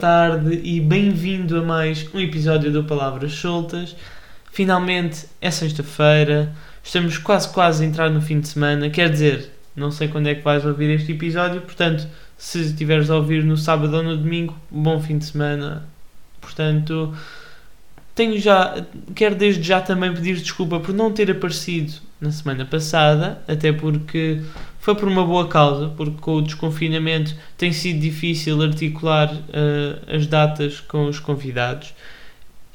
tarde e bem-vindo a mais um episódio do Palavras Soltas. Finalmente é sexta-feira, estamos quase quase a entrar no fim de semana, quer dizer, não sei quando é que vais ouvir este episódio, portanto, se estiveres a ouvir no sábado ou no domingo, bom fim de semana. Portanto, tenho já, quero desde já também pedir desculpa por não ter aparecido na semana passada, até porque foi por uma boa causa, porque com o desconfinamento tem sido difícil articular uh, as datas com os convidados.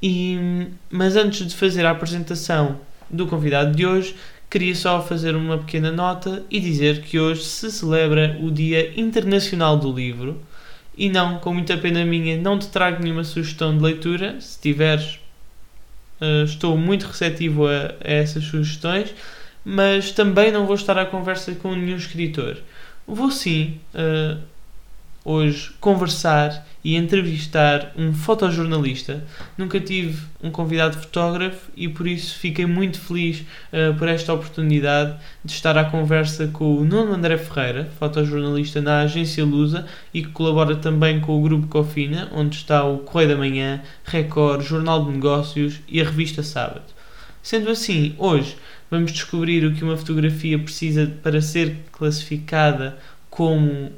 E, mas antes de fazer a apresentação do convidado de hoje, queria só fazer uma pequena nota e dizer que hoje se celebra o Dia Internacional do Livro. E não, com muita pena minha, não te trago nenhuma sugestão de leitura. Se tiveres, uh, estou muito receptivo a, a essas sugestões mas também não vou estar à conversa com nenhum escritor. Vou sim, uh, hoje, conversar e entrevistar um fotojornalista. Nunca tive um convidado fotógrafo e por isso fiquei muito feliz uh, por esta oportunidade de estar à conversa com o Nuno André Ferreira, fotojornalista na agência Lusa e que colabora também com o Grupo Cofina, onde está o Correio da Manhã, Record, Jornal de Negócios e a revista Sábado. Sendo assim, hoje vamos descobrir o que uma fotografia precisa para ser classificada como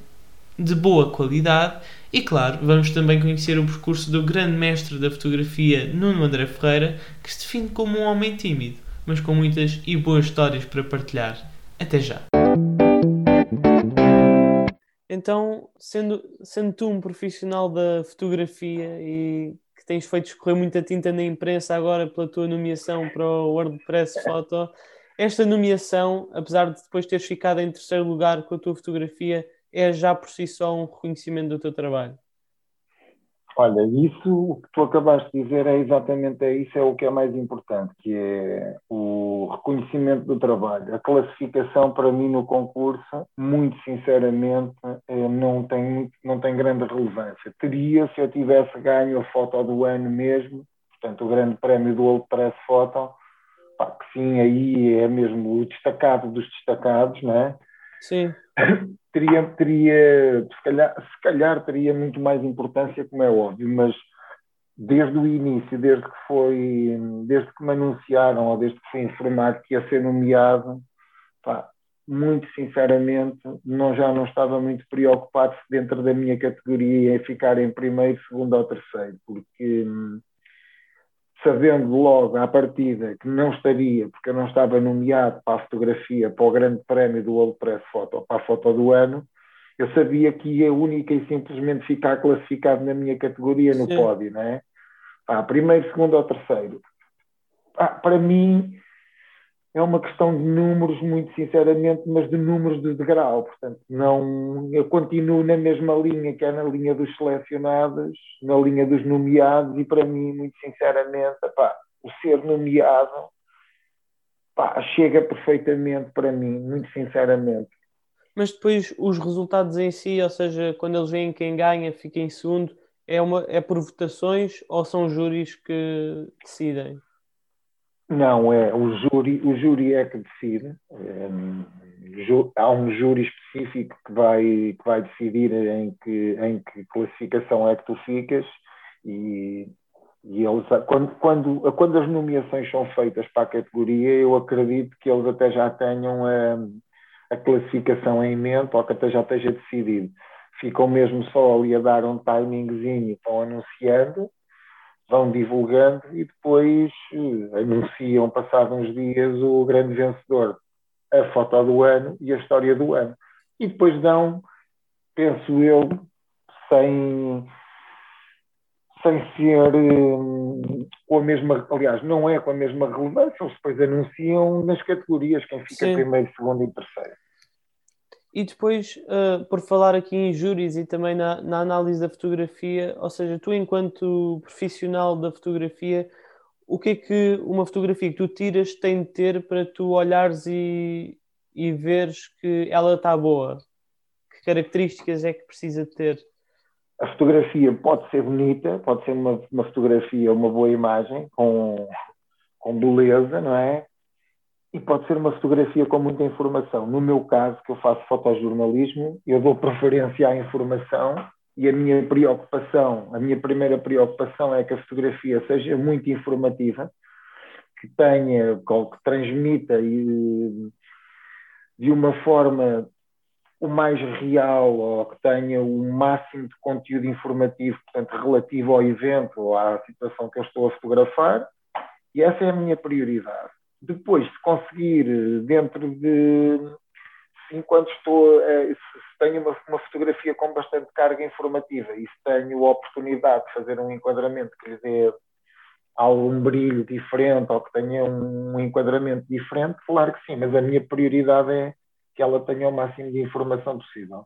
de boa qualidade e, claro, vamos também conhecer o percurso do grande mestre da fotografia Nuno André Ferreira, que se define como um homem tímido, mas com muitas e boas histórias para partilhar. Até já! Então, sendo, sendo tu um profissional da fotografia e tens feito escorrer muita tinta na imprensa agora pela tua nomeação para o WordPress Photo. Esta nomeação, apesar de depois teres ficado em terceiro lugar com a tua fotografia, é já por si só um reconhecimento do teu trabalho. Olha, isso o que tu acabaste de dizer é exatamente é isso, é o que é mais importante, que é o reconhecimento do trabalho. A classificação para mim no concurso, muito sinceramente, é, não tem, tem grande relevância. Teria se eu tivesse ganho a foto do ano mesmo, portanto o grande prémio do Old Press Photo, pá, que sim, aí é mesmo o destacado dos destacados, não é? Sim. teria, teria se, calhar, se calhar teria muito mais importância, como é óbvio, mas desde o início, desde que foi, desde que me anunciaram ou desde que fui informado que ia ser nomeado, pá, muito sinceramente, não, já não estava muito preocupado se dentro da minha categoria ia ficar em primeiro, segundo ou terceiro, porque hum, sabendo logo à partida que não estaria, porque eu não estava nomeado para a fotografia, para o grande prémio do Old Press Photo, para a foto do ano, eu sabia que ia única e simplesmente ficar classificado na minha categoria no Sim. pódio, não é? Ah, primeiro, segundo ou terceiro. Ah, para mim, é uma questão de números, muito sinceramente, mas de números de degrau. Portanto, não, eu continuo na mesma linha, que é na linha dos selecionados, na linha dos nomeados, e para mim, muito sinceramente, o ser nomeado chega perfeitamente para mim, muito sinceramente. Mas depois os resultados em si, ou seja, quando eles veem quem ganha, fica em segundo, é, uma, é por votações ou são júris que decidem? Não, é o júri, o júri é que decide. É, há um júri específico que vai, que vai decidir em que, em que classificação é que tu ficas e, e eles, quando, quando, quando as nomeações são feitas para a categoria, eu acredito que eles até já tenham a, a classificação em mente ou que até já esteja decidido. Ficam mesmo só ali a dar um timingzinho, estão anunciando vão divulgando e depois uh, anunciam, passados uns dias, o grande vencedor, a foto do ano e a história do ano. E depois dão, penso eu, sem, sem ser um, com a mesma, aliás, não é com a mesma relevância, eles depois anunciam nas categorias quem fica Sim. primeiro, segundo e terceiro. E depois, uh, por falar aqui em júris e também na, na, análise da fotografia, ou seja, tu, enquanto profissional da fotografia, o que é que uma fotografia que tu tiras tem de ter para tu olhares e, e veres que ela está boa? Que características é que precisa ter? A fotografia pode ser bonita, pode ser uma, uma fotografia, uma boa imagem, com, com beleza, não é? E pode ser uma fotografia com muita informação. No meu caso, que eu faço fotojornalismo, eu dou preferência à informação e a minha preocupação, a minha primeira preocupação é que a fotografia seja muito informativa, que tenha, que transmita e, de uma forma o mais real ou que tenha o máximo de conteúdo informativo, portanto, relativo ao evento ou à situação que eu estou a fotografar, e essa é a minha prioridade. Depois, se conseguir, dentro de. Enquanto estou. Eh, se tenho uma, uma fotografia com bastante carga informativa e se tenho a oportunidade de fazer um enquadramento que lhe dê algum brilho diferente ou que tenha um enquadramento diferente, claro que sim, mas a minha prioridade é que ela tenha o máximo de informação possível.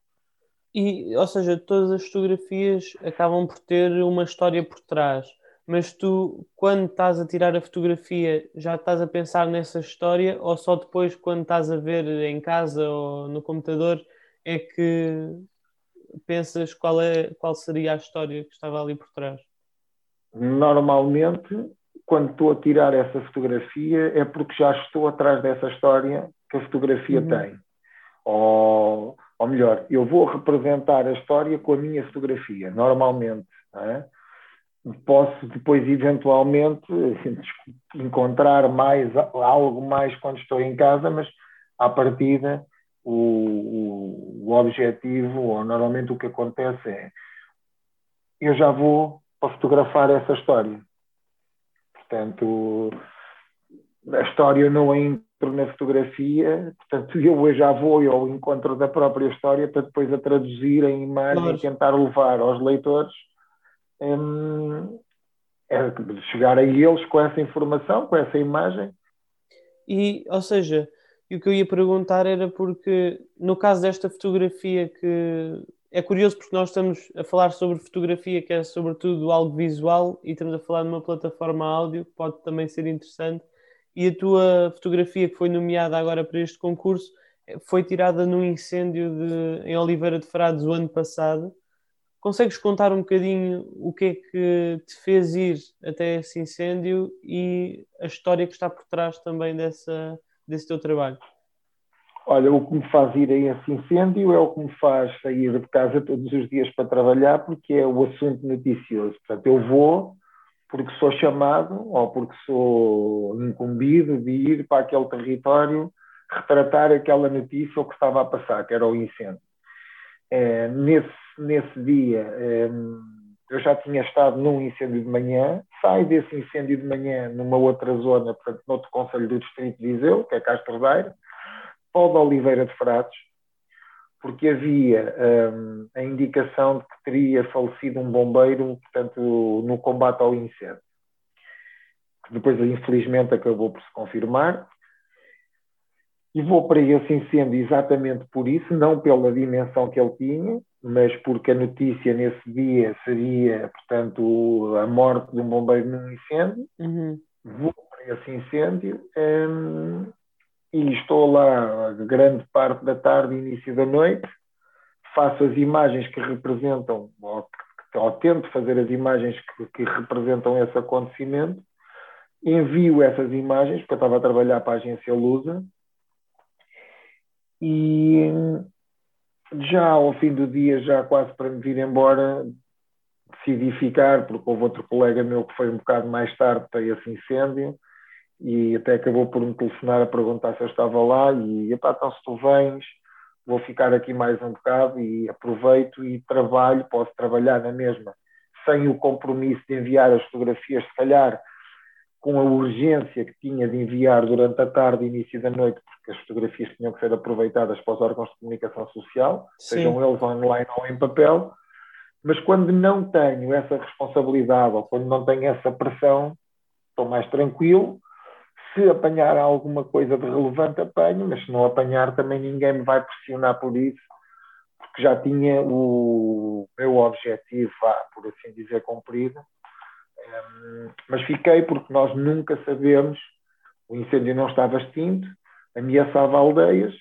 E, ou seja, todas as fotografias acabam por ter uma história por trás, mas tu, quando estás a tirar a fotografia, já estás a pensar nessa história ou só depois, quando estás a ver em casa ou no computador, é que pensas qual, é, qual seria a história que estava ali por trás? Normalmente, quando estou a tirar essa fotografia, é porque já estou atrás dessa história que a fotografia uhum. tem ou, ou melhor, eu vou representar a história com a minha fotografia, normalmente. É? Posso depois, eventualmente, encontrar mais, algo mais quando estou em casa, mas à partida o, o, o objetivo, ou normalmente o que acontece é eu já vou para fotografar essa história. Portanto, a história não é na fotografia, portanto eu já vou ao encontro da própria história para depois a traduzir em imagem claro. e tentar levar aos leitores é chegar a eles com essa informação, com essa imagem. E, ou seja, o que eu ia perguntar era porque no caso desta fotografia que é curioso porque nós estamos a falar sobre fotografia que é sobretudo algo visual e estamos a falar numa plataforma áudio que pode também ser interessante e a tua fotografia que foi nomeada agora para este concurso eh, foi tirada num incêndio de, em Oliveira de Frades o ano passado. Consegues contar um bocadinho o que é que te fez ir até esse incêndio e a história que está por trás também dessa, desse teu trabalho? Olha, o que me faz ir a esse incêndio é o que me faz sair de casa todos os dias para trabalhar, porque é o assunto noticioso. Portanto, eu vou porque sou chamado ou porque sou incumbido de ir para aquele território retratar aquela notícia ou que estava a passar, que era o incêndio. É, nesse, nesse dia é, eu já tinha estado num incêndio de manhã, saio desse incêndio de manhã numa outra zona, portanto, noutro conselho do Distrito de Viseu, que é Castro Daire, ou de Oliveira de Frades, porque havia um, a indicação de que teria falecido um bombeiro, portanto, no combate ao incêndio. Que depois, infelizmente, acabou por se confirmar. E vou para esse incêndio exatamente por isso, não pela dimensão que ele tinha, mas porque a notícia nesse dia seria, portanto, a morte de um bombeiro num incêndio. Uhum. Vou para esse incêndio. Um, e estou lá grande parte da tarde início da noite, faço as imagens que representam, ou, ou tento fazer as imagens que, que, representam esse acontecimento, envio essas imagens, porque eu estava a trabalhar para a agência Lusa, e já ao fim do dia, já quase para me vir embora, decidi ficar, porque houve outro colega meu que foi um bocado mais tarde para esse incêndio, e até acabou por me telefonar a perguntar se eu estava lá e epá, então se tu vens vou ficar aqui mais um bocado e aproveito e trabalho, posso trabalhar na mesma sem o compromisso de enviar as fotografias, se calhar com a urgência que tinha de enviar durante a tarde e início da noite, porque as fotografias tinham que ser aproveitadas para os órgãos de comunicação social, Sim. sejam eles online ou em papel, mas quando não tenho essa responsabilidade ou quando não tenho essa pressão, estou mais tranquilo, se apanhar alguma coisa de relevante, apanho, mas se não apanhar, também ninguém me vai pressionar por isso, porque já tinha o meu objetivo, por assim dizer, cumprido. Mas fiquei porque nós nunca sabemos, o incêndio não estava extinto, ameaçava aldeias,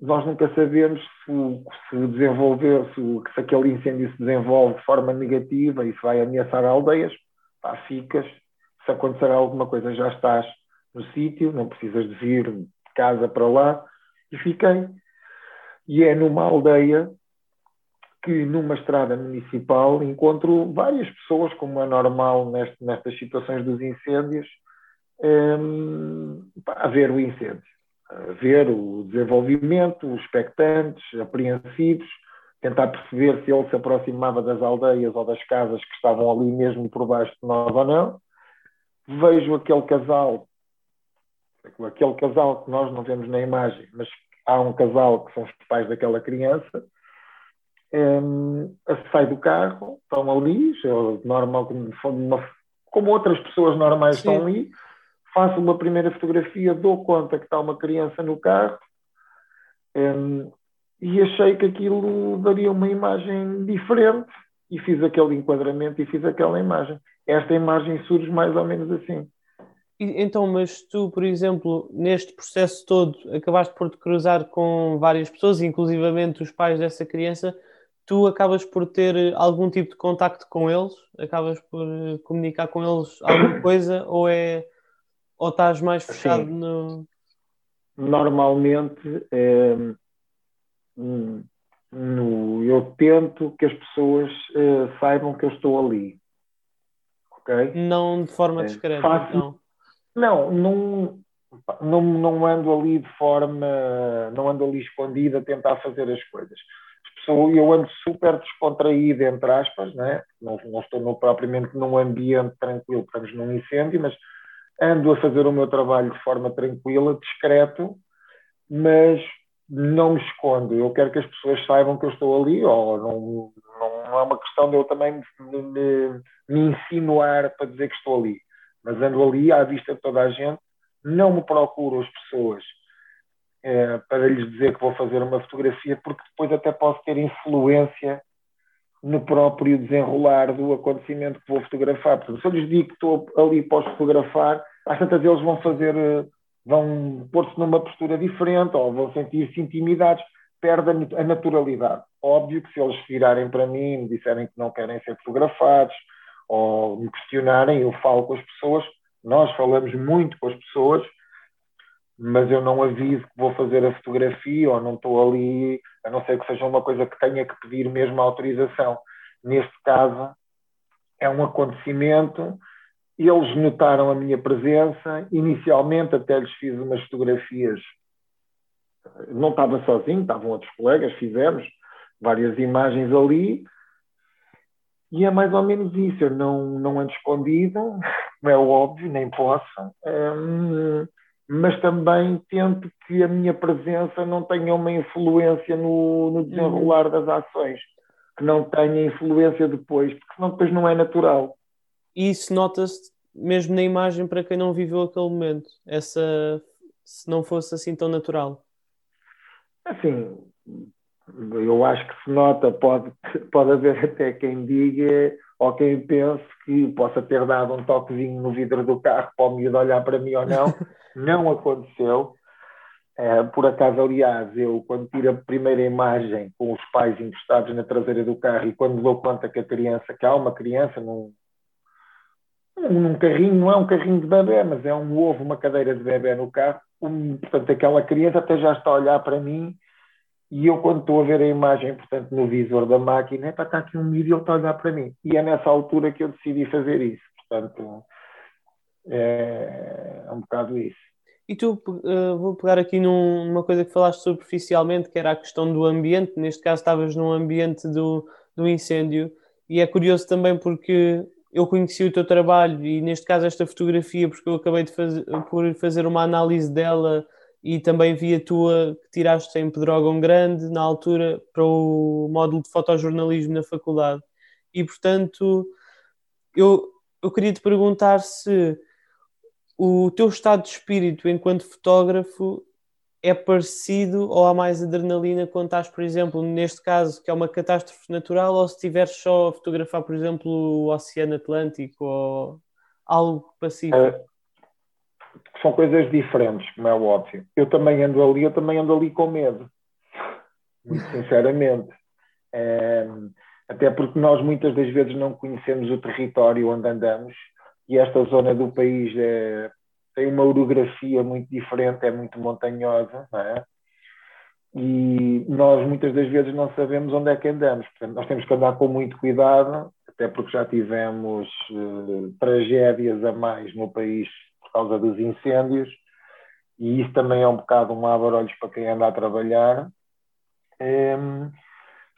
nós nunca sabemos se, se desenvolver, se, se aquele incêndio se desenvolve de forma negativa e se vai ameaçar aldeias, pá, ficas, se acontecer alguma coisa já estás no sítio, não precisas de vir de casa para lá, e fiquei. E é numa aldeia que numa estrada municipal encontro várias pessoas, como é normal neste, nestas situações dos incêndios, um, a ver o incêndio, a ver o desenvolvimento, os expectantes, apreensivos, tentar perceber se ele se aproximava das aldeias ou das casas que estavam ali mesmo por baixo de nós ou não. Vejo aquele casal, aquele casal que nós não vemos na imagem, mas há um casal que são os pais daquela criança, um, sai do carro, estão ali, é normal, como, como outras pessoas normais Sim. estão ali, faço uma primeira fotografia, dou conta que está uma criança no carro, um, e achei que aquilo daria uma imagem diferente e fiz aquele enquadramento e fiz aquela imagem. Esta imagem surge mais ou menos assim. Então, mas tu, por exemplo, neste processo todo, acabaste por te cruzar com várias pessoas, inclusivamente os pais dessa criança, tu acabas por ter algum tipo de contacto com eles? Acabas por eh, comunicar com eles alguma coisa? Ou é ou estás mais fechado Sim. no. Normalmente é, no, eu tento que as pessoas uh, saibam que eu estou ali. Ok? Não de forma discreta. Faço, então. não, não, não, não ando ali de forma. Não ando ali escondida a tentar fazer as coisas. Eu ando super descontraído, entre aspas, né? não, não estou no, propriamente num ambiente tranquilo, estamos num incêndio, mas ando a fazer o meu trabalho de forma tranquila, discreto, mas não me escondo. Eu quero que as pessoas saibam que eu estou ali, ou não, não, é uma questão de eu também me, me, me insinuar para dizer que estou ali. Mas ando ali à vista de toda a gente, não me procuro as pessoas é, para lhes dizer que vou fazer uma fotografia, porque depois até posso ter influência no próprio desenrolar do acontecimento que vou fotografar. Portanto, se eu lhes digo que estou ali os fotografar, às tantas eles vão fazer eh, vão pôr-se numa postura diferente ou vão sentir-se intimidados, perde a naturalidade. Óbvio que se eles virarem para mim, me disserem que não querem ser fotografados ou me questionarem, eu falo com as pessoas, nós falamos muito com as pessoas, mas eu não aviso que vou fazer a fotografia ou não estou ali, a não ser que seja uma coisa que tenha que pedir mesmo autorização. Neste caso, é um acontecimento eles notaram a minha presença. Inicialmente, até lhes fiz umas fotografias. Não estava sozinho, estavam outros colegas, fizemos várias imagens ali. E é mais ou menos isso. Eu não, não ando escondido, como é óbvio, nem posso. Um, mas também tento que a minha presença não tenha uma influência no, no desenrolar uhum. das ações, que não tenha influência depois, porque senão depois não é natural e isso nota-se mesmo na imagem para quem não viveu aquele momento, essa se não fosse assim tão natural. Assim, eu acho que se nota, pode, pode haver até quem diga ou quem pense que possa ter dado um toquezinho no vidro do carro para o miúdo olhar para mim ou não. não aconteceu. É, por acaso, aliás, eu quando tiro a primeira imagem com os pais encostados na traseira do carro e quando dou conta que a criança, que há uma criança num, num carrinho, não é um carrinho de bebê, mas é um ovo, uma cadeira de bebê no carro. Um, portanto, aquela criança até já está a olhar para mim e eu, quando estou a ver a imagem, portanto, no visor da máquina, é para estar aqui um miúdo e ele está a olhar para mim. E é nessa altura que eu decidi fazer isso. Portanto, é, é um bocado isso. E tu, uh, vou pegar aqui num, numa coisa que falaste superficialmente, que era a questão do ambiente. Neste caso, estavas num ambiente do, do incêndio. E é curioso também porque eu conheci o teu trabalho e neste caso esta fotografia porque eu acabei de por fazer uma análise dela e também vi a tua que tiraste em Pedrógão Grande na altura para o módulo de fotojornalismo na faculdade e portanto eu, eu queria te perguntar se o teu estado de espírito enquanto fotógrafo é parecido ou há mais adrenalina quando estás, por exemplo, neste caso, que é uma catástrofe natural, ou se estiveres só a fotografar, por exemplo, o Oceano Atlântico ou algo pacífico? É, são coisas diferentes, como é óbvio. Eu também ando ali, eu também ando ali com medo, muito sinceramente. É, até porque nós muitas das vezes não conhecemos o território onde andamos e esta zona do país é tem uma orografia muito diferente, é muito montanhosa, não é? E nós muitas das vezes não sabemos onde é que andamos. Portanto, nós temos que andar com muito cuidado, até porque já tivemos uh, tragédias a mais no país por causa dos incêndios, e isso também é um bocado um abre-olhos para quem anda a trabalhar. Um,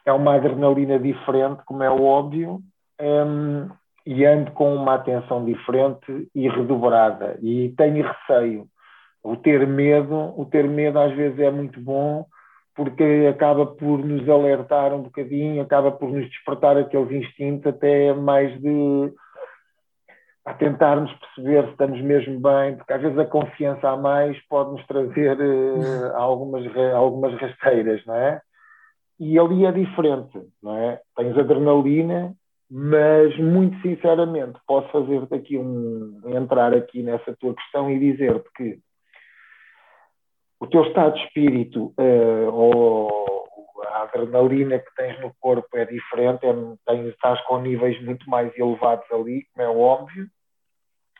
é uma adrenalina diferente, como é óbvio, um, e ando com uma atenção diferente e redobrada. E tenho receio. O ter medo, o ter medo às vezes é muito bom, porque acaba por nos alertar um bocadinho, acaba por nos despertar aqueles instintos até mais de a tentarmos perceber se estamos mesmo bem, porque às vezes a confiança a mais pode nos trazer uh, algumas, algumas rasteiras, não é? E ali é diferente, não é? Tens adrenalina, mas muito sinceramente posso fazer-te aqui um entrar aqui nessa tua questão e dizer-te que o teu estado de espírito uh, ou a adrenalina que tens no corpo é diferente, é, tens, estás com níveis muito mais elevados ali, como é óbvio,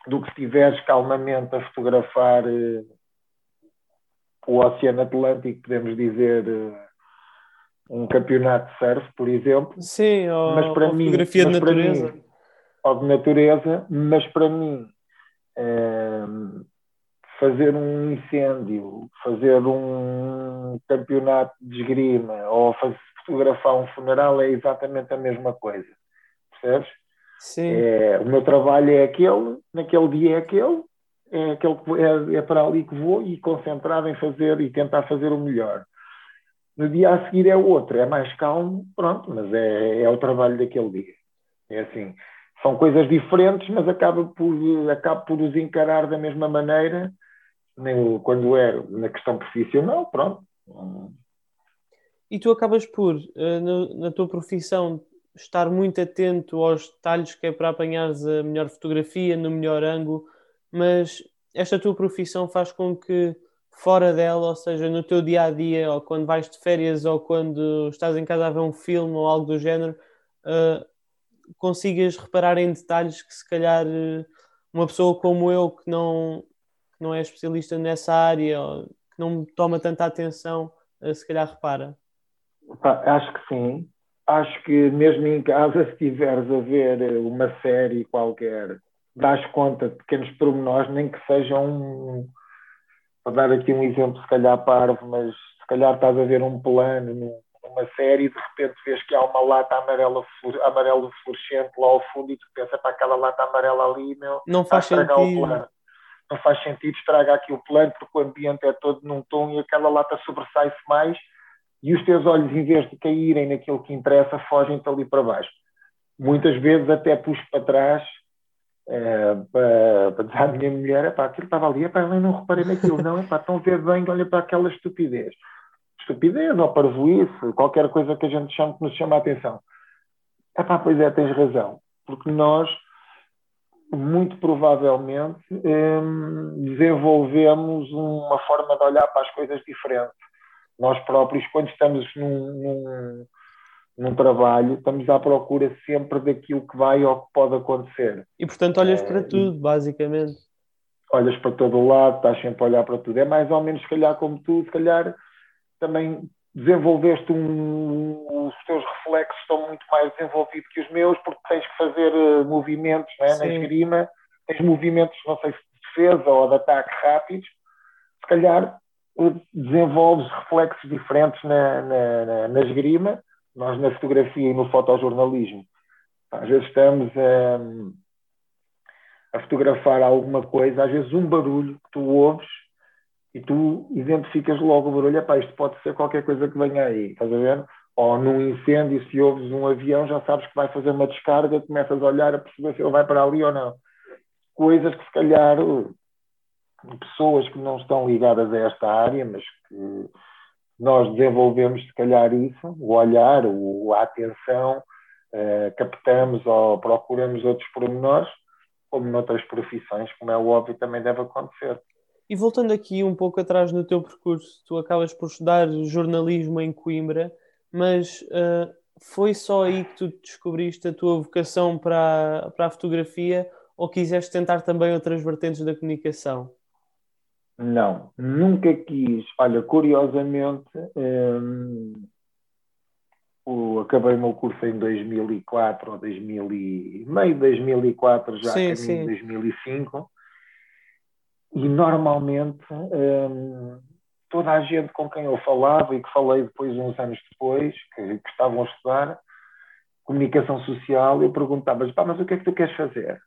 do que se estiveres calmamente a fotografar uh, o Oceano Atlântico, podemos dizer, uh, um campeonato de surf, por exemplo. Sim, ou, mas para ou mim, fotografia de natureza. Mim, ou de natureza, mas para mim fazer um incêndio, fazer um campeonato de esgrima ou fazer, fotografar um funeral é exatamente a mesma coisa. Percebes? Sim. É, o meu trabalho é aquele, naquele dia é aquele, é, aquele é, é para ali que vou e concentrado em fazer e tentar fazer o melhor. No dia a seguir é outro, é mais calmo, pronto, mas é, é o trabalho daquele dia. É assim, são coisas diferentes, mas acaba por, acaba por os encarar da mesma maneira nem quando é na questão profissional, pronto. E tu acabas por, eh, na tua profissão, estar muito atento aos detalhes que é para apanhares a melhor fotografia, no melhor ângulo, mas esta tua profissão faz com que fora dela, ou seja, no teu dia a dia, ou quando vais de férias, ou quando estás em casa a ver um filme ou algo do género, uh, consigas reparar em detalhes que se calhar uh, uma pessoa como eu que não que não é especialista nessa área, ou que não toma tanta atenção, uh, se calhar repara. acho que sim. Acho que mesmo em casa, se estiveres a ver uma série qualquer, dás conta de pequenos pormenores, nem que sejam um, para dar aqui um exemplo, se calhar parvo, mas se calhar estás a ver um plano numa série e de repente vês que há uma lata amarela, amarelo fluorescente lá ao fundo e tu pensas para aquela lata amarela ali, meu, não faz sentido. O plano. Não faz sentido estragar aqui o plano porque o ambiente é todo num tom e aquela lata sobressai-se mais e os teus olhos, em vez de caírem naquilo que interessa, fogem-te ali para baixo. Muitas vezes até puxo para trás é, para, dizer à minha mulher, epá, aquilo estava ali, epá, eu não reparei naquilo, não, epá, estão bem, olha para aquela estupidez. Estupidez ou parvoíce, qualquer coisa que a gente chame que nos chama a atenção. Epá, pois é, tens razão, porque nós, muito provavelmente, hum, desenvolvemos uma forma de olhar para as coisas diferente. Nós próprios, quando estamos num, num num trabalho, estamos à procura sempre daquilo que vai ou que pode acontecer. E portanto olhas é, para tudo, basicamente. Olhas para todo o lado, estás sempre a olhar para tudo. É mais ou menos, se calhar, como tu, se calhar também desenvolveste um, os teus reflexos estão muito mais desenvolvidos que os meus, porque tens que fazer uh, movimentos né? na esgrima, tens movimentos, não sei se de defesa ou de ataque rápidos, se calhar uh, desenvolves reflexos diferentes na, na, na, na esgrima nós na fotografia e no fotojornalismo, às vezes estamos a, a fotografar alguma coisa, às vezes um barulho que tu ouves e tu identificas logo o barulho, epá, isto pode ser qualquer coisa que venha aí, estás a ver? Ou num incêndio, se ouves um avião, já sabes que vai fazer uma descarga, começas a olhar a perceber se ele vai para ali ou não. Coisas que se calhar pessoas que não estão ligadas a esta área, mas que nós desenvolvemos, se calhar, isso, o olhar, o, a atenção, uh, captamos ou procuramos outros pormenores, como noutras profissões, como é óbvio, também deve acontecer. E voltando aqui um pouco atrás no teu percurso, tu acabas por estudar jornalismo em Coimbra, mas uh, foi só aí que tu descobriste a tua vocação para, para a fotografia ou quiseste tentar também outras vertentes da comunicação? Não, nunca quis. Olha, curiosamente, hum, acabei o meu curso em 2004 ou 2000 e, meio de 2004, já sim, sim. 2005, e normalmente hum, toda a gente com quem eu falava e que falei depois, uns anos depois, que, que estavam a estudar comunicação social, eu perguntava pá, mas o que é que tu queres fazer?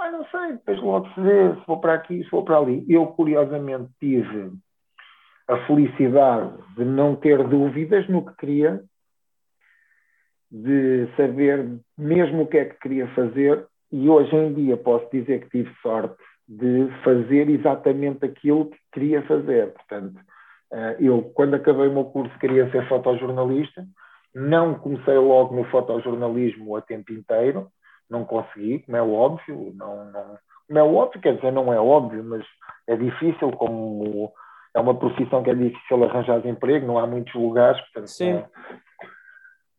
Ah, não sei, depois logo se vê se vou para aqui, se vou para ali. Eu, curiosamente, tive a felicidade de não ter dúvidas no que queria, de saber mesmo o que é que queria fazer, e hoje em dia posso dizer que tive sorte de fazer exatamente aquilo que queria fazer. Portanto, eh, eu, quando acabei o meu curso, queria ser fotojornalista, não comecei logo no fotojornalismo a tempo inteiro, não consegui, como é óbvio, não, não, como é óbvio, quer dizer, não é óbvio, mas é difícil, como é uma profissão que é difícil arranjar emprego, não há muitos lugares, portanto, Sim. Não,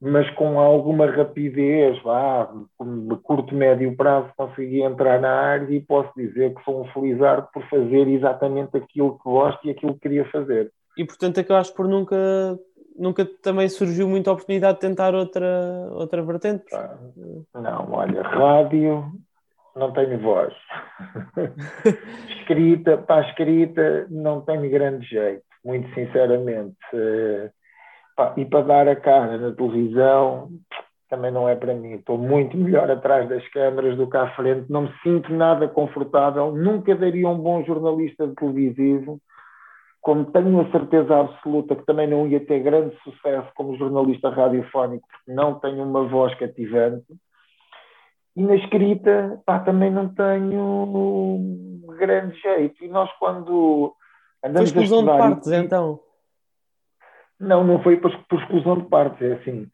mas com alguma rapidez, vá, com curto, médio prazo, consegui entrar na área e posso dizer que sou um felizardo por fazer exatamente aquilo que gosto e aquilo que queria fazer. E portanto acabaste por nunca nunca também surgiu muita oportunidade de tentar outra, outra vertente? Não, olha, rádio não tenho voz. escrita, para a escrita não tenho grande jeito, muito sinceramente. e para dar a cara na televisão também não é para mim. Estou muito melhor atrás das câmaras do que à frente, não me sinto nada confortável, nunca daria um bom jornalista de televisivo como tenho a certeza absoluta que também não ia ter grande sucesso como jornalista radiofónico, porque não tenho uma voz cativante, e na escrita pá, também não tenho grande jeito. E nós, quando andamos foi exclusão a de partes, então? Não, não foi por, por exclusão de partes, é assim.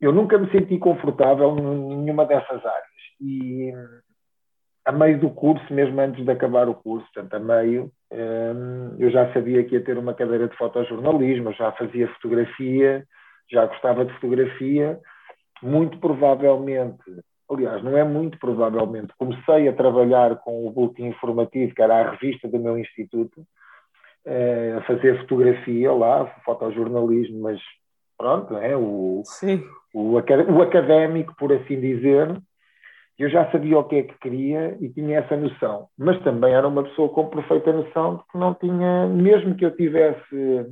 Eu nunca me senti confortável em nenhuma dessas áreas. E a meio do curso, mesmo antes de acabar o curso, portanto, a meio, eu já sabia que ia ter uma cadeira de fotojornalismo, já fazia fotografia, já gostava de fotografia. Muito provavelmente, aliás, não é muito provavelmente, comecei a trabalhar com o Boletim Informativo, que era a revista do meu instituto, eh, a fazer fotografia lá, fotojornalismo, mas pronto, é o, o, o académico, por assim dizer eu já sabia o que é que queria e tinha essa noção, mas também era uma pessoa com perfeita noção de que não tinha, mesmo que eu tivesse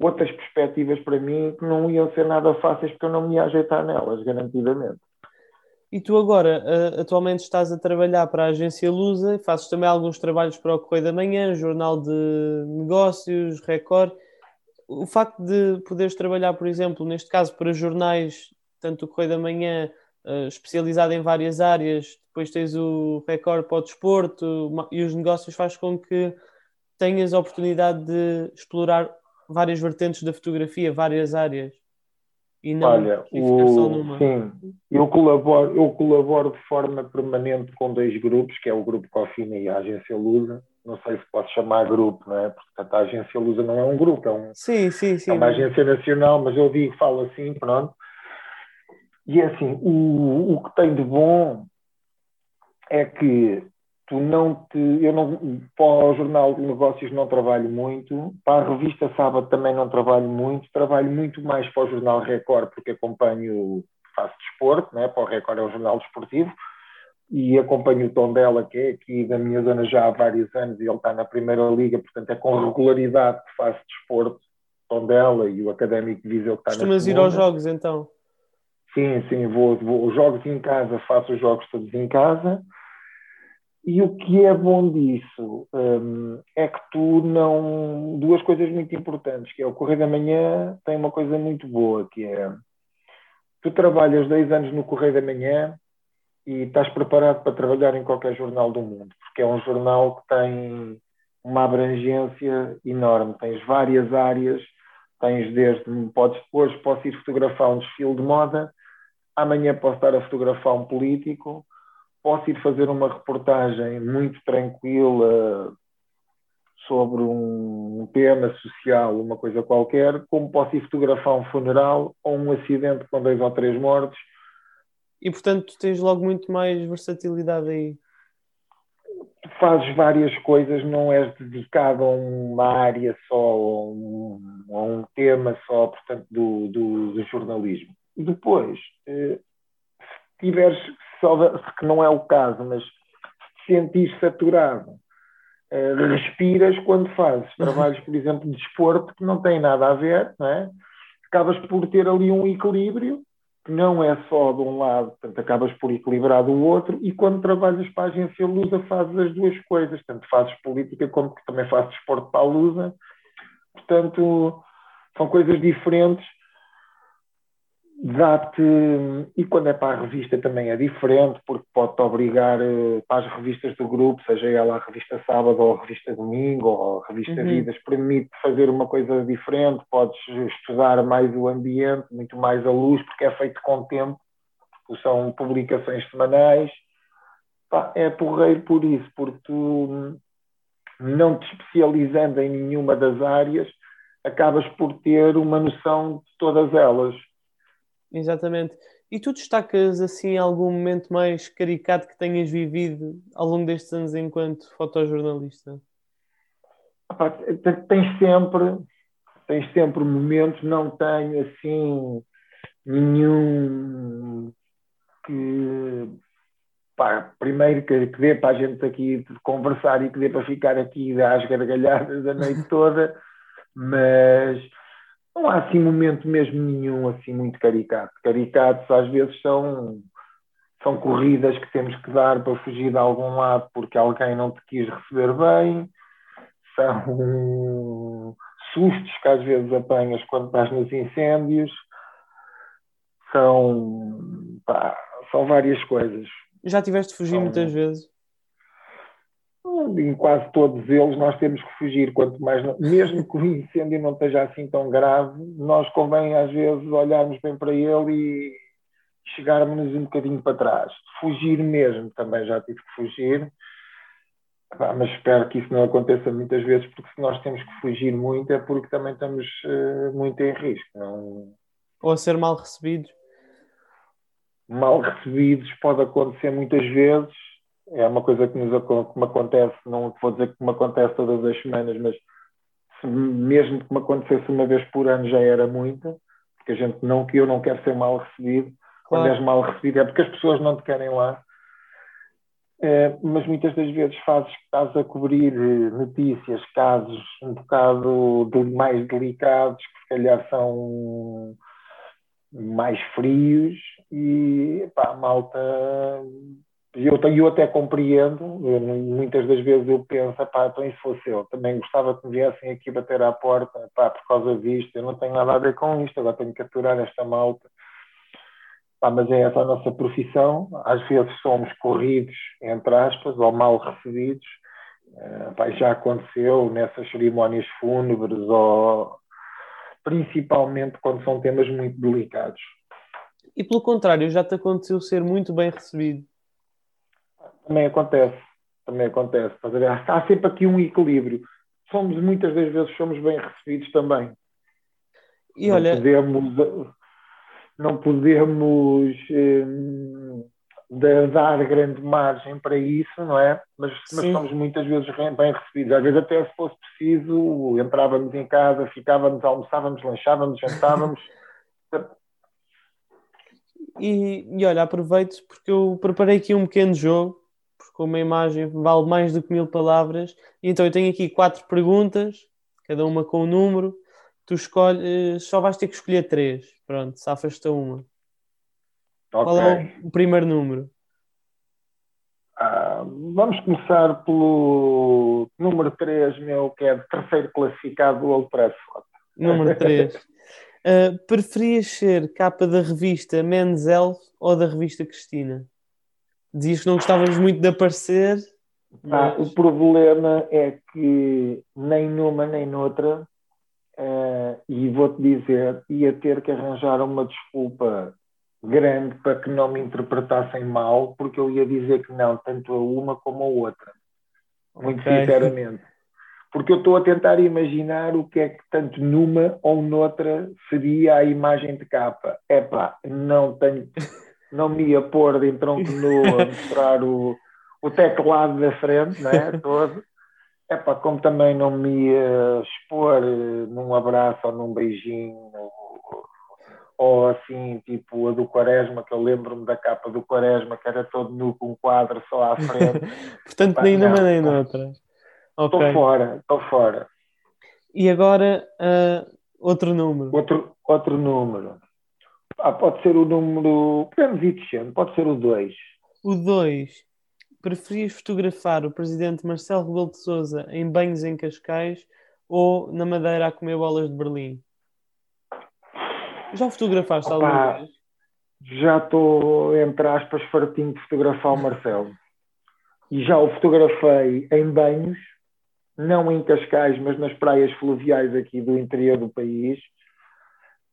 outras perspectivas para mim, que não iam ser nada fáceis porque eu não me ia ajeitar nelas, garantidamente. E tu agora, atualmente estás a trabalhar para a agência Lusa, fazes também alguns trabalhos para o Correio da Manhã, Jornal de Negócios, Record. O facto de poderes trabalhar, por exemplo, neste caso para jornais, tanto o Correio da Manhã uh, especializado em várias áreas, depois tens o recorde para o desporto e os negócios faz com que tenhas a oportunidade de explorar várias vertentes da fotografia, várias áreas. E não Olha, o, sim, eu colaboro, eu colaboro de forma permanente com dois grupos, que é o Grupo Cofina e a Agência Lusa. Não sei se posso chamar grupo, não é? Porque a Agência Lusa não é um grupo, é, um, sim, sim, sim, é uma agência nacional, mas eu digo, falo assim, pronto. E é assim, o, o que tem de bom é que tu não te. Eu não, para o Jornal de Negócios não trabalho muito, para a revista Sábado também não trabalho muito, trabalho muito mais para o Jornal Record, porque acompanho, faço desporto, né? para o Record é um jornal desportivo, e acompanho o Tondela, que é aqui da minha zona já há vários anos, e ele está na Primeira Liga, portanto é com regularidade que faço desporto, Tondela e o Académico de Viseu que está Costumas na ir aos jogos então? Sim, sim, vou, vou jogos em casa, faço os jogos todos em casa. E o que é bom disso um, é que tu não. Duas coisas muito importantes, que é o Correio da Manhã tem uma coisa muito boa, que é tu trabalhas dois anos no Correio da Manhã e estás preparado para trabalhar em qualquer jornal do mundo, porque é um jornal que tem uma abrangência enorme, tens várias áreas, tens desde, podes, hoje posso ir fotografar um desfile de moda, amanhã posso estar a fotografar um político, posso ir fazer uma reportagem muito tranquila sobre um tema social, uma coisa qualquer, como posso ir fotografar um funeral ou um acidente com dois ou três mortos. E portanto tu tens logo muito mais versatilidade aí. Tu fazes várias coisas, não és dedicado a uma área só, a um, a um tema só, portanto, do, do, do jornalismo depois, se tiveres, se, houver, que não é o caso, mas se sentir saturado, respiras quando fazes trabalhos, por exemplo, de desporto que não têm nada a ver, não é? acabas por ter ali um equilíbrio que não é só de um lado, portanto, acabas por equilibrar do outro, e quando trabalhas para a agência Lusa fazes as duas coisas, tanto fazes política como também fazes desporto para a Lusa, portanto, são coisas diferentes dá-te, e quando é para a revista também é diferente, porque pode-te obrigar eh, para as revistas do grupo, seja ela a revista Sábado ou a revista Domingo ou a revista uhum. Vidas, permite fazer uma coisa diferente, podes estudar mais o ambiente, muito mais a luz, porque é feito com tempo, são publicações semanais, é porreiro por isso, porque tu não te especializando em nenhuma das áreas, acabas por ter uma noção de todas elas. Exatamente. E tu destacas assim algum momento mais caricato que tenhas vivido ao longo destes anos enquanto fotojornalista? tens sempre, tens sempre momentos, não tenho assim nenhum que pá, primeiro que, que dê para a gente aqui conversar e que dê para ficar aqui às gargalhadas a noite toda, mas não há assim momento mesmo nenhum assim muito caricato. Caricatos às vezes são, são corridas que temos que dar para fugir de algum lado porque alguém não te quis receber bem, são sustos que às vezes apanhas quando estás nos incêndios, são, pá, são várias coisas. Já tiveste de fugir são... muitas vezes? Em quase todos eles nós temos que fugir, quanto mais, mesmo que o incêndio não esteja assim tão grave, nós convém às vezes olharmos bem para ele e chegarmos um bocadinho para trás. Fugir mesmo, também já tive que fugir, mas espero que isso não aconteça muitas vezes, porque se nós temos que fugir muito é porque também estamos uh, muito em risco. Não... Ou a ser mal recebidos. Mal recebidos pode acontecer muitas vezes, é uma coisa que, nos, que me acontece, não vou dizer que me acontece todas as semanas, mas se, mesmo que me acontecesse uma vez por ano já era muito, porque a gente não, que eu não quero ser mal recebido. Claro. Quando és mal recebido é porque as pessoas não te querem lá. É, mas muitas das vezes fazes estás a cobrir eh, notícias, casos um bocado de, mais delicados, que se calhar são mais frios, e pá, a malta eu, eu até compreendo, muitas das vezes eu penso, pá, então se fosse eu, também gostava que me viessem aqui bater à porta, pá, por causa disto, eu não tenho nada a ver com isto, agora tenho que aturar esta malta. Pá, mas é essa a nossa profissão, às vezes somos corridos, entre aspas, ou mal recebidos, uh, pá, já aconteceu nessas cerimónias fúnebres, ou principalmente quando são temas muito delicados. E pelo contrário, já te aconteceu ser muito bem recebido? Também acontece, também acontece. Há sempre aqui um equilíbrio. Somos, muitas das vezes, somos bem recebidos também. E olha... Não podemos, não podemos hum, dar grande margem para isso, não é? Mas, mas, somos muitas vezes bem recebidos. Às vezes até se fosse preciso, entrávamos em casa, ficávamos, almoçávamos, lanchávamos, jantávamos. E, e olha, aproveito porque eu preparei aqui um pequeno jogo porque uma imagem vale mais do que mil palavras. Então eu tenho aqui quatro perguntas, cada uma com um número. Tu escolhes, só vais ter que escolher três. Pronto, safas-te uma. Okay. Qual é o primeiro número? Ah, vamos começar pelo número 3, meu, que é de terceiro classificado do Old Trafford. Número 3. uh, ah, preferias ser capa da revista Men's Health ou da revista Cristina? Dizias que não gostavas muito de aparecer. Ah, mas... o problema é que nem numa nem noutra, uh, e vou-te dizer, ia ter que arranjar uma desculpa grande para que não me interpretassem mal, porque eu ia dizer que não, tanto a uma como a outra. Muito okay. sinceramente. Porque eu estou a tentar imaginar o que é que tanto numa ou noutra seria a imagem de capa. Epá, não tenho não me ia pôr de tronco nu a mostrar o, o teclado da frente, né, todo. Epá, como também não me ia expor num abraço ou num beijinho ou assim, tipo a do Quaresma, que eu lembro-me da capa do Quaresma, que era todo nu com um quadro só à frente. Portanto, nem numa nem noutra. Estou okay. fora, estou fora. E agora, uh, outro número. Outro, outro número. Ah, pode ser o número. Podemos ir descendo, pode ser o 2. O 2. Preferias fotografar o presidente Marcelo Rebelo de Souza em banhos em Cascais ou na Madeira a comer bolas de Berlim? Já fotografaste Opa, alguma vez? Já estou, entre aspas, fartinho de fotografar o Marcelo. E já o fotografei em banhos, não em Cascais, mas nas praias fluviais aqui do interior do país.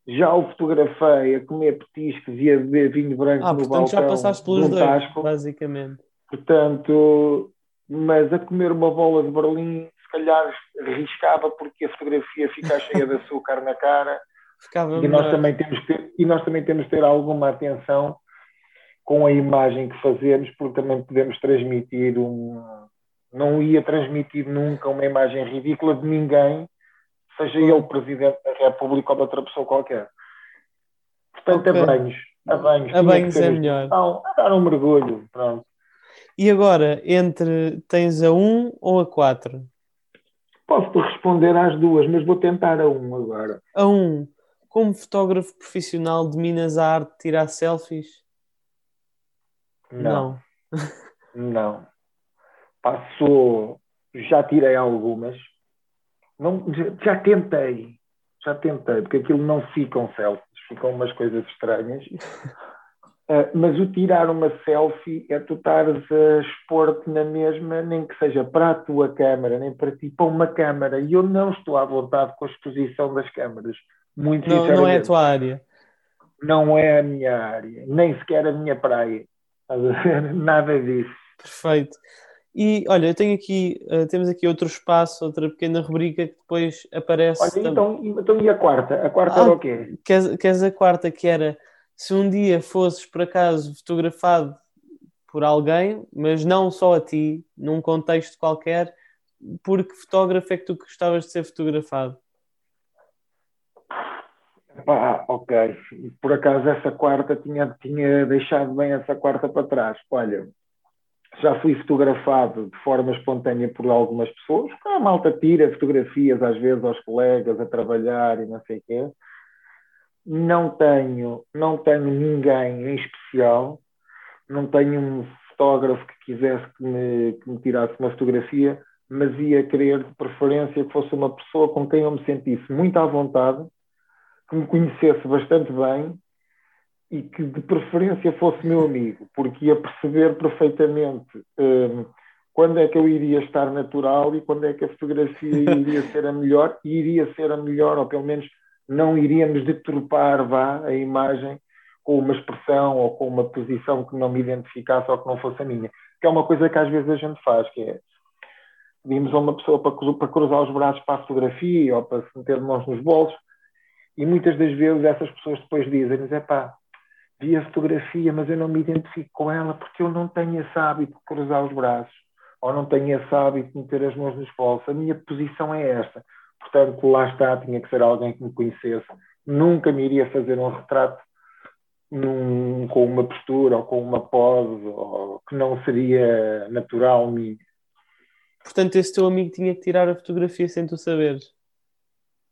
Já o fotografei a comer petiscos e a beber vinho branco ah, no portanto, balcão. já passaste pelos dois, tasco. basicamente. Portanto, mas a comer uma bola de Berlim, se calhar arriscava porque a fotografia fica cheia de açúcar na cara Ficava e nós, também temos que ter, e nós também temos que ter alguma atenção com a imagem que fazemos, porque também podemos transmitir um. Não ia transmitir nunca uma imagem ridícula de ninguém, seja ele Presidente da República ou de outra pessoa qualquer. Portanto, okay. a banhos. A banhos, a banhos é melhor. Não, a dar um mergulho. Pronto. E agora, entre tens a 1 ou a 4? Posso-te responder às duas, mas vou tentar a 1 agora. A 1 como fotógrafo profissional dominas a arte de tirar selfies? Não. Não. não. Passou, já tirei algumas. Não, já, tentei. Já tentei, porque aquilo não ficam selfies, ficam umas coisas estranhas. Uh, mas o tirar uma selfie é tu estares a expor-te na mesma, nem que seja para a tua câmara, nem para ti, para uma câmara. E eu não estou à vontade com a exposição das câmaras. Muito não, não é a tua área. Não é a minha área, nem sequer a minha praia. Nada disso. Perfeito. E olha, eu tenho aqui, uh, temos aqui outro espaço, outra pequena rubrica que depois aparece. Olha, então, então e a quarta? A quarta ah, era o quê? Queres, queres a quarta, que era se um dia fosses por acaso fotografado por alguém, mas não só a ti, num contexto qualquer, por que fotógrafo é que tu gostavas de ser fotografado? Pá, ok. Por acaso essa quarta tinha, tinha deixado bem essa quarta para trás. Olha, já fui fotografado de forma espontânea por algumas pessoas. A malta tira fotografias às vezes aos colegas a trabalhar e não sei o quê. Não tenho, não tenho ninguém em especial. Não tenho um fotógrafo que quisesse que me, que me tirasse uma fotografia, mas ia querer de preferência que fosse uma pessoa com quem eu me sentisse muito à vontade que me conhecesse bastante bem e que de preferência fosse meu amigo, porque ia perceber perfeitamente um, quando é que eu iria estar natural e quando é que a fotografia iria ser a melhor, e iria ser a melhor, ou pelo menos não iríamos deturpar vá, a imagem com uma expressão ou com uma posição que não me identificasse ou que não fosse a minha. Que é uma coisa que às vezes a gente faz, que é pedimos a uma pessoa para, para cruzar os braços para a fotografia ou para se meter mãos nos bolsos, e muitas das vezes essas pessoas depois dizem-nos: é pá, vi a fotografia, mas eu não me identifico com ela porque eu não tenho esse hábito de cruzar os braços, ou não tenho esse hábito de meter as mãos nos bolsos. A minha posição é esta. Portanto, lá está, tinha que ser alguém que me conhecesse. Nunca me iria fazer um retrato num, com uma postura ou com uma pose ou, que não seria natural minha. Portanto, esse teu amigo tinha que tirar a fotografia sem tu saberes?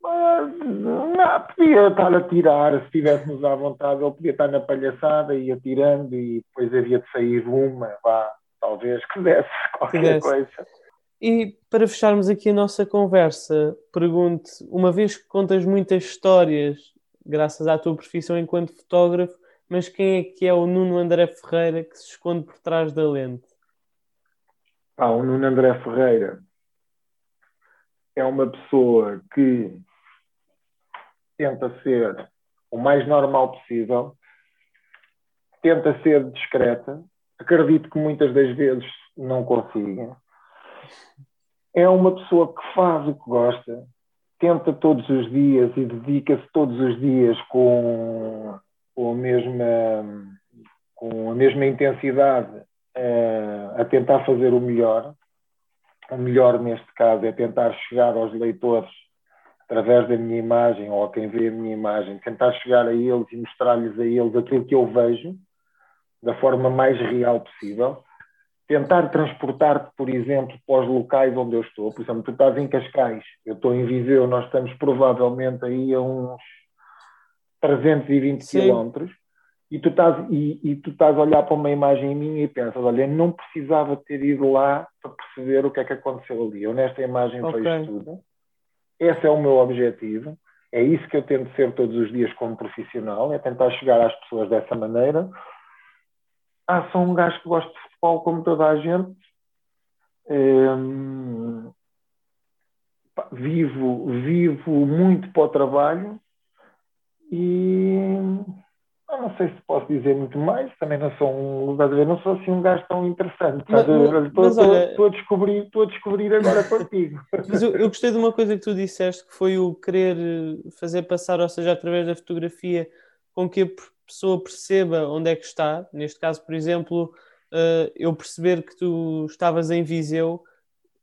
Não, podia estar a tirar, se estivéssemos à vontade, ele podia estar na palhaçada e atirando e depois havia de sair uma, vá, talvez que desse qualquer coisa. E para fecharmos aqui a nossa conversa, pergunto, uma vez que contas muitas histórias, graças à tua profissão enquanto fotógrafo, mas quem é que é o Nuno André Ferreira que se esconde por trás da lente? Ah, o Nuno André Ferreira é uma pessoa que tenta ser o mais normal possível, tenta ser discreta, acredito que muitas das vezes não consiga. É uma pessoa que faz o que gosta, tenta todos os dias e dedica-se todos os dias com, com, a, mesma, com a mesma intensidade uh, a tentar fazer o melhor. O melhor, neste caso, é tentar chegar aos leitores através da minha imagem ou a quem vê a minha imagem, tentar chegar a eles e mostrar-lhes a eles aquilo que eu vejo da forma mais real possível. Tentar transportar-te, por exemplo, para os locais onde eu estou. Por exemplo, tu estás em Cascais, eu estou em Viseu, nós estamos provavelmente aí a uns 320 Sim. quilómetros e tu, estás, e, e, tu estás a olhar para uma imagem minha e pensas, olha, não precisava ter ido lá para perceber o que é que aconteceu ali. Eu nesta imagem okay. vejo tudo. Esse é o meu objetivo. É isso que eu tento ser todos os dias como profissional, é tentar chegar às pessoas dessa maneira. Ah, sou um gajo que gosta de futebol como toda a gente. Hum, vivo, vivo muito para o trabalho e eu não sei se posso dizer muito mais, também não sou um, não sou assim um gajo tão interessante. Estou a descobrir, estou a descobrir agora contigo. Mas eu, eu, gostei de uma coisa que tu disseste, que foi o querer fazer passar, ou seja, através da fotografia, com que a pessoa perceba onde é que está. Neste caso, por exemplo, uh, eu perceber que tu estavas em Viseu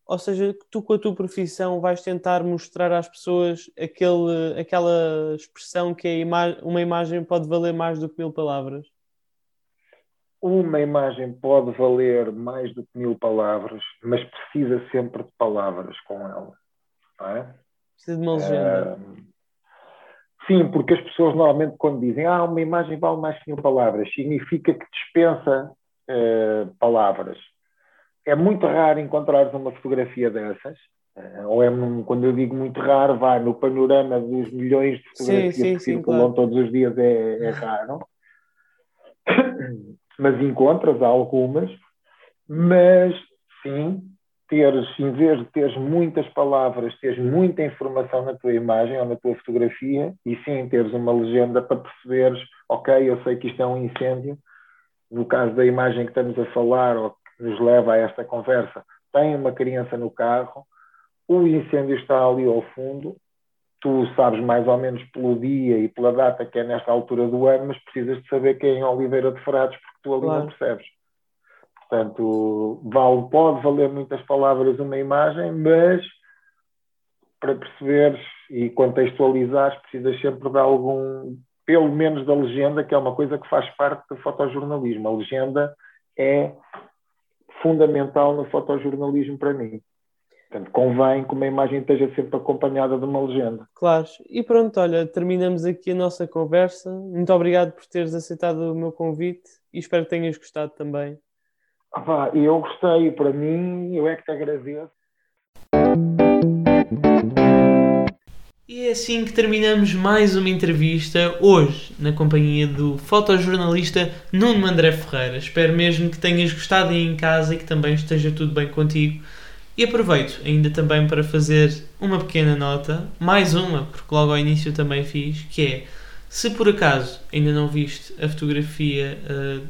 ou seja, que tu com a tua profissão vais tentar mostrar às pessoas aquele, aquela expressão que é ima uma imagem pode valer mais do que mil palavras? Uma imagem pode valer mais do que mil palavras, mas precisa sempre de palavras com ela. Não é? Precisa de uma legenda. sim, porque as pessoas normalmente quando dizem ah, uma imagem vale mais que mil palavras, significa que dispensa uh, palavras é muito raro encontrares uma fotografia dessas, eh, ou é, quando eu digo muito raro, vai no panorama dos milhões de fotografias sim, sim, que circulam claro. todos os dias, é, é raro. mas encontras algumas, mas sim, teres, em vez de teres muitas palavras, teres muita informação na tua imagem ou na tua fotografia, e sim teres uma legenda para perceberes, ok, eu sei que isto é um incêndio, no caso da imagem que estamos a falar, ou nos leva a esta conversa. Tem uma criança no carro, o incêndio está ali ao fundo, tu sabes mais ou menos pelo dia e pela data que é nesta altura do ano, mas precisas de saber que é em Oliveira de Frades, porque tu ali claro. não percebes. Portanto, vale, pode valer muitas palavras uma imagem, mas para perceberes e contextualizares, precisas sempre de algum, pelo menos da legenda, que é uma coisa que faz parte do fotojornalismo. A legenda é fundamental no fotojornalismo para mim. Portanto, convém que uma imagem esteja sempre acompanhada de uma legenda. Claro. E pronto, olha, terminamos aqui a nossa conversa. Muito obrigado por teres aceitado o meu convite e espero que tenhas gostado também. Ah, eu gostei, para mim, eu é que te agradeço. E é assim que terminamos mais uma entrevista hoje, na companhia do fotojornalista Nuno André Ferreira. Espero mesmo que tenhas gostado aí em casa e que também esteja tudo bem contigo. E aproveito ainda também para fazer uma pequena nota, mais uma, porque logo ao início também fiz, que é se por acaso ainda não viste a fotografia uh,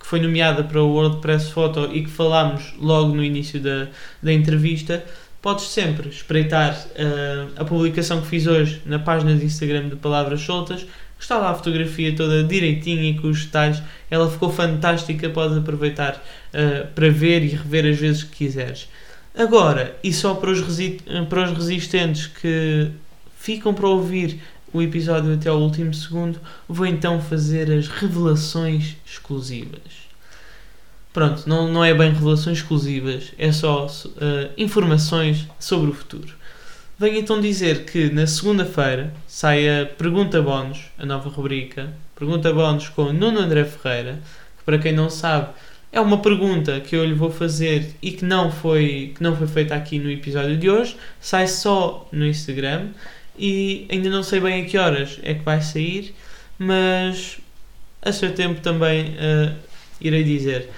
que foi nomeada para o World Press Photo e que falámos logo no início da, da entrevista, podes sempre espreitar uh, a publicação que fiz hoje na página de Instagram de Palavras Soltas. Está lá a fotografia toda direitinha e com os detalhes. Ela ficou fantástica, podes aproveitar uh, para ver e rever as vezes que quiseres. Agora, e só para os, para os resistentes que ficam para ouvir o episódio até ao último segundo, vou então fazer as revelações exclusivas. Pronto, não, não é bem revelações exclusivas, é só uh, informações sobre o futuro. Venho então dizer que na segunda-feira sai a Pergunta Bónus, a nova rubrica, Pergunta Bónus com Nuno André Ferreira, que para quem não sabe é uma pergunta que eu lhe vou fazer e que não foi, que não foi feita aqui no episódio de hoje, sai só no Instagram e ainda não sei bem a que horas é que vai sair, mas a seu tempo também uh, irei dizer.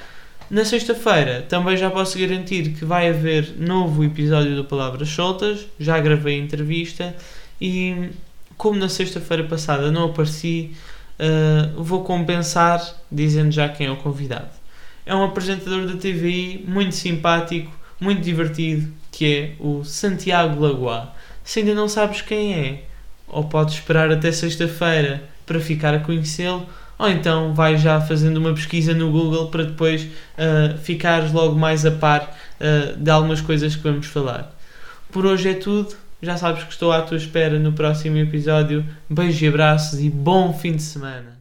Na sexta-feira também já posso garantir que vai haver novo episódio do Palavras Soltas, já gravei a entrevista e como na sexta-feira passada não apareci, uh, vou compensar dizendo já quem é o convidado. É um apresentador da TVI muito simpático, muito divertido, que é o Santiago Lagoa. Se ainda não sabes quem é, ou podes esperar até sexta-feira para ficar a conhecê-lo, ou então vais já fazendo uma pesquisa no Google para depois uh, ficares logo mais a par uh, de algumas coisas que vamos falar. Por hoje é tudo, Já sabes que estou à tua espera no próximo episódio. Beijos e abraços e bom fim de semana.